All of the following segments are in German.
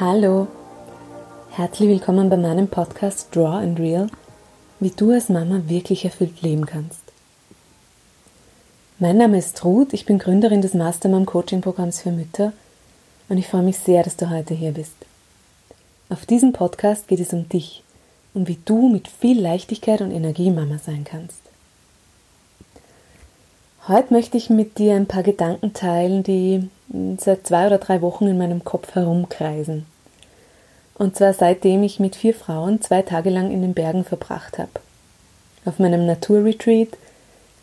Hallo, herzlich willkommen bei meinem Podcast Draw and Real, wie du als Mama wirklich erfüllt leben kannst. Mein Name ist Ruth, ich bin Gründerin des Mastermom Coaching Programms für Mütter und ich freue mich sehr, dass du heute hier bist. Auf diesem Podcast geht es um dich und wie du mit viel Leichtigkeit und Energie Mama sein kannst. Heute möchte ich mit dir ein paar Gedanken teilen, die seit zwei oder drei Wochen in meinem Kopf herumkreisen. Und zwar seitdem ich mit vier Frauen zwei Tage lang in den Bergen verbracht habe. Auf meinem Naturretreat,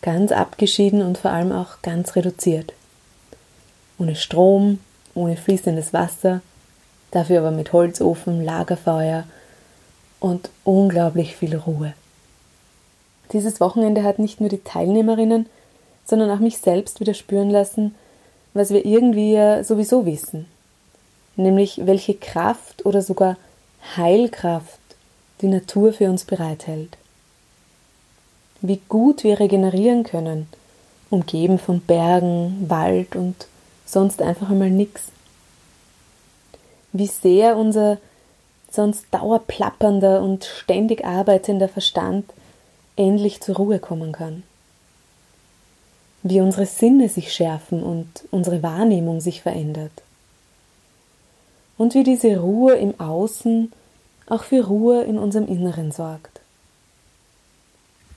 ganz abgeschieden und vor allem auch ganz reduziert. Ohne Strom, ohne fließendes Wasser, dafür aber mit Holzofen, Lagerfeuer und unglaublich viel Ruhe. Dieses Wochenende hat nicht nur die Teilnehmerinnen, sondern auch mich selbst wieder spüren lassen, was wir irgendwie sowieso wissen, nämlich welche Kraft oder sogar Heilkraft die Natur für uns bereithält. Wie gut wir regenerieren können, umgeben von Bergen, Wald und sonst einfach einmal nichts. Wie sehr unser sonst dauerplappernder und ständig arbeitender Verstand endlich zur Ruhe kommen kann wie unsere Sinne sich schärfen und unsere Wahrnehmung sich verändert. Und wie diese Ruhe im Außen auch für Ruhe in unserem Inneren sorgt.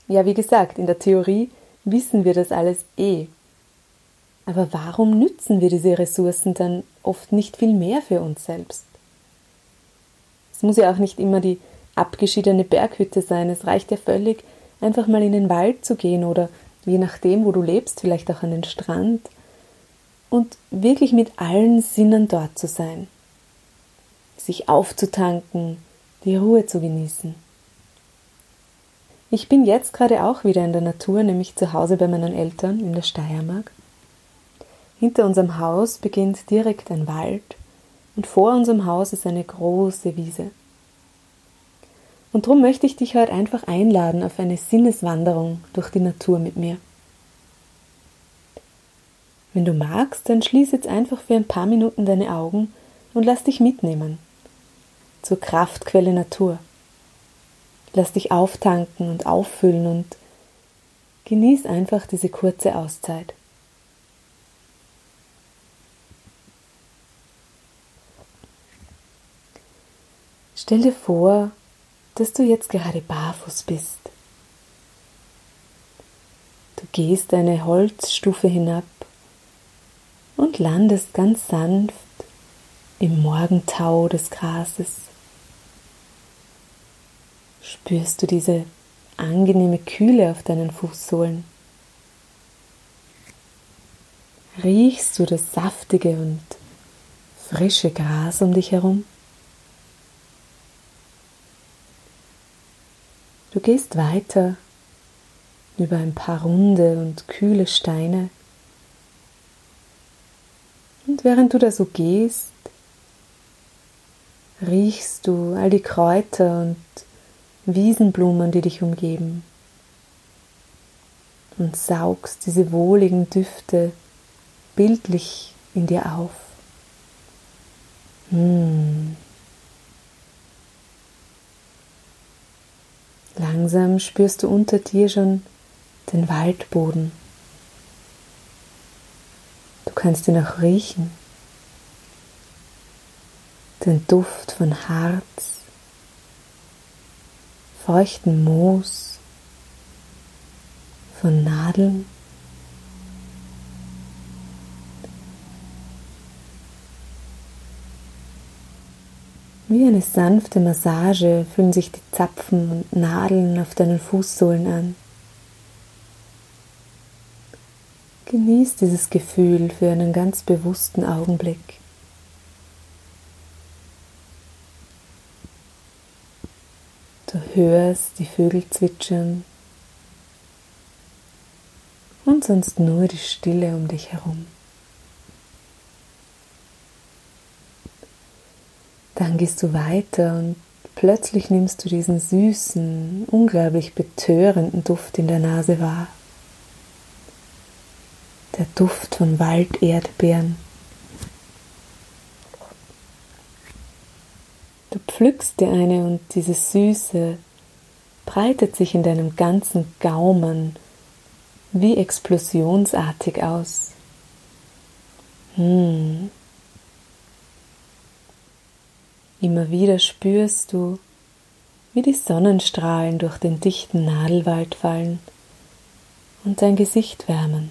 Ja, wie gesagt, in der Theorie wissen wir das alles eh. Aber warum nützen wir diese Ressourcen dann oft nicht viel mehr für uns selbst? Es muss ja auch nicht immer die abgeschiedene Berghütte sein, es reicht ja völlig, einfach mal in den Wald zu gehen oder je nachdem, wo du lebst, vielleicht auch an den Strand und wirklich mit allen Sinnen dort zu sein, sich aufzutanken, die Ruhe zu genießen. Ich bin jetzt gerade auch wieder in der Natur, nämlich zu Hause bei meinen Eltern in der Steiermark. Hinter unserem Haus beginnt direkt ein Wald und vor unserem Haus ist eine große Wiese. Und darum möchte ich dich heute einfach einladen auf eine Sinneswanderung durch die Natur mit mir. Wenn du magst, dann schließ jetzt einfach für ein paar Minuten deine Augen und lass dich mitnehmen zur Kraftquelle Natur. Lass dich auftanken und auffüllen und genieß einfach diese kurze Auszeit. Stell dir vor, dass du jetzt gerade barfuß bist. Du gehst eine Holzstufe hinab und landest ganz sanft im Morgentau des Grases. Spürst du diese angenehme Kühle auf deinen Fußsohlen? Riechst du das saftige und frische Gras um dich herum? Gehst weiter über ein paar runde und kühle Steine. Und während du da so gehst, riechst du all die Kräuter und Wiesenblumen, die dich umgeben. Und saugst diese wohligen Düfte bildlich in dir auf. Mmh. Langsam spürst du unter dir schon den Waldboden. Du kannst ihn auch riechen. Den Duft von Harz, feuchten Moos, von Nadeln. Wie eine sanfte Massage fühlen sich die Zapfen und Nadeln auf deinen Fußsohlen an. Genieß dieses Gefühl für einen ganz bewussten Augenblick. Du hörst die Vögel zwitschern und sonst nur die Stille um dich herum. Dann gehst du weiter und plötzlich nimmst du diesen süßen, unglaublich betörenden Duft in der Nase wahr. Der Duft von Walderdbeeren. pflückst dir eine und diese Süße breitet sich in deinem ganzen Gaumen wie explosionsartig aus. Hm. Immer wieder spürst du, wie die Sonnenstrahlen durch den dichten Nadelwald fallen und dein Gesicht wärmen.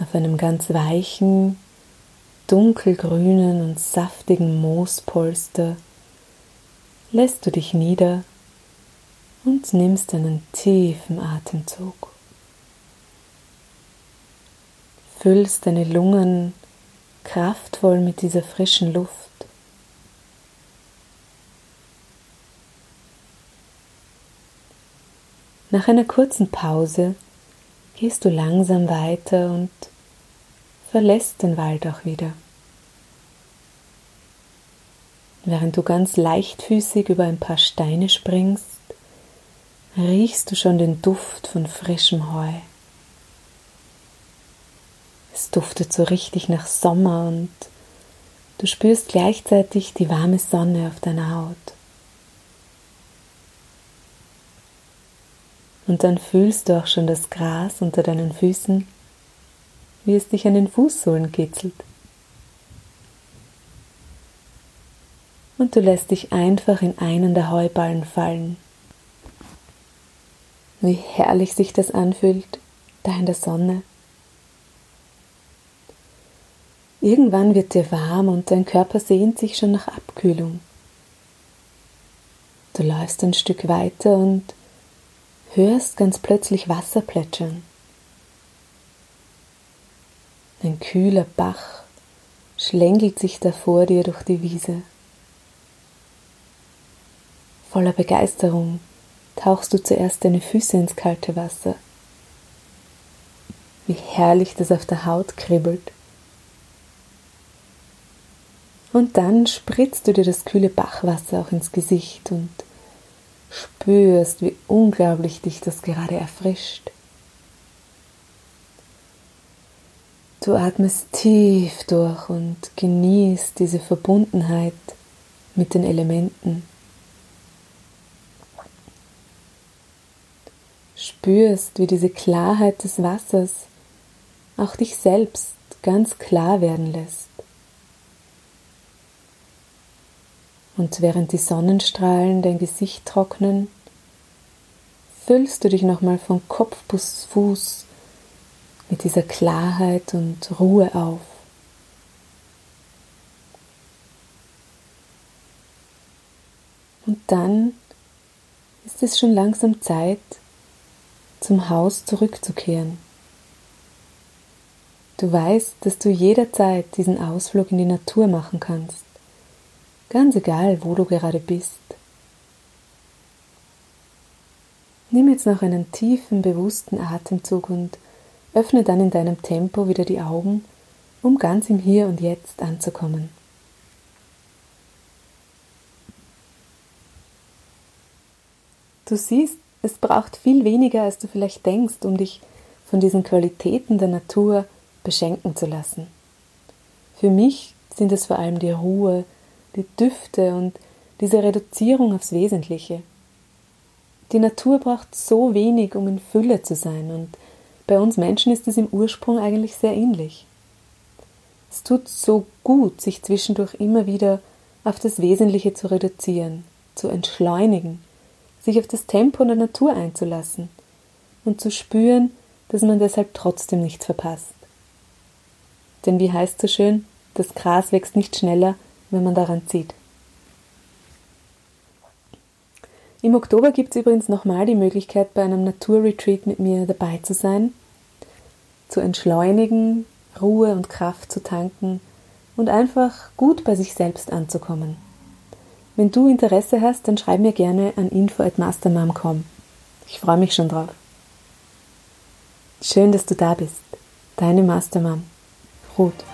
Auf einem ganz weichen, dunkelgrünen und saftigen Moospolster lässt du dich nieder und nimmst einen tiefen Atemzug. Füllst deine Lungen kraftvoll mit dieser frischen Luft. Nach einer kurzen Pause gehst du langsam weiter und verlässt den Wald auch wieder. Während du ganz leichtfüßig über ein paar Steine springst, riechst du schon den Duft von frischem Heu. Duftet so richtig nach Sommer und du spürst gleichzeitig die warme Sonne auf deiner Haut. Und dann fühlst du auch schon das Gras unter deinen Füßen, wie es dich an den Fußsohlen kitzelt. Und du lässt dich einfach in einen der Heuballen fallen. Wie herrlich sich das anfühlt, da in der Sonne. Irgendwann wird dir warm und dein Körper sehnt sich schon nach Abkühlung. Du läufst ein Stück weiter und hörst ganz plötzlich Wasser plätschern. Ein kühler Bach schlängelt sich da vor dir durch die Wiese. Voller Begeisterung tauchst du zuerst deine Füße ins kalte Wasser. Wie herrlich das auf der Haut kribbelt. Und dann spritzt du dir das kühle Bachwasser auch ins Gesicht und spürst, wie unglaublich dich das gerade erfrischt. Du atmest tief durch und genießt diese Verbundenheit mit den Elementen. Spürst, wie diese Klarheit des Wassers auch dich selbst ganz klar werden lässt. Und während die Sonnenstrahlen dein Gesicht trocknen, füllst du dich nochmal von Kopf bis Fuß mit dieser Klarheit und Ruhe auf. Und dann ist es schon langsam Zeit, zum Haus zurückzukehren. Du weißt, dass du jederzeit diesen Ausflug in die Natur machen kannst ganz egal, wo du gerade bist. Nimm jetzt noch einen tiefen, bewussten Atemzug und öffne dann in deinem Tempo wieder die Augen, um ganz im Hier und Jetzt anzukommen. Du siehst, es braucht viel weniger, als du vielleicht denkst, um dich von diesen Qualitäten der Natur beschenken zu lassen. Für mich sind es vor allem die Ruhe, die Düfte und diese Reduzierung aufs Wesentliche. Die Natur braucht so wenig, um in Fülle zu sein, und bei uns Menschen ist es im Ursprung eigentlich sehr ähnlich. Es tut so gut, sich zwischendurch immer wieder auf das Wesentliche zu reduzieren, zu entschleunigen, sich auf das Tempo der Natur einzulassen und zu spüren, dass man deshalb trotzdem nichts verpasst. Denn wie heißt so schön, das Gras wächst nicht schneller, wenn man daran zieht. Im Oktober gibt es übrigens nochmal die Möglichkeit, bei einem Naturretreat mit mir dabei zu sein, zu entschleunigen, Ruhe und Kraft zu tanken und einfach gut bei sich selbst anzukommen. Wenn du Interesse hast, dann schreib mir gerne an info@mastermom.com. Ich freue mich schon drauf. Schön, dass du da bist. Deine Mastermom, Ruth.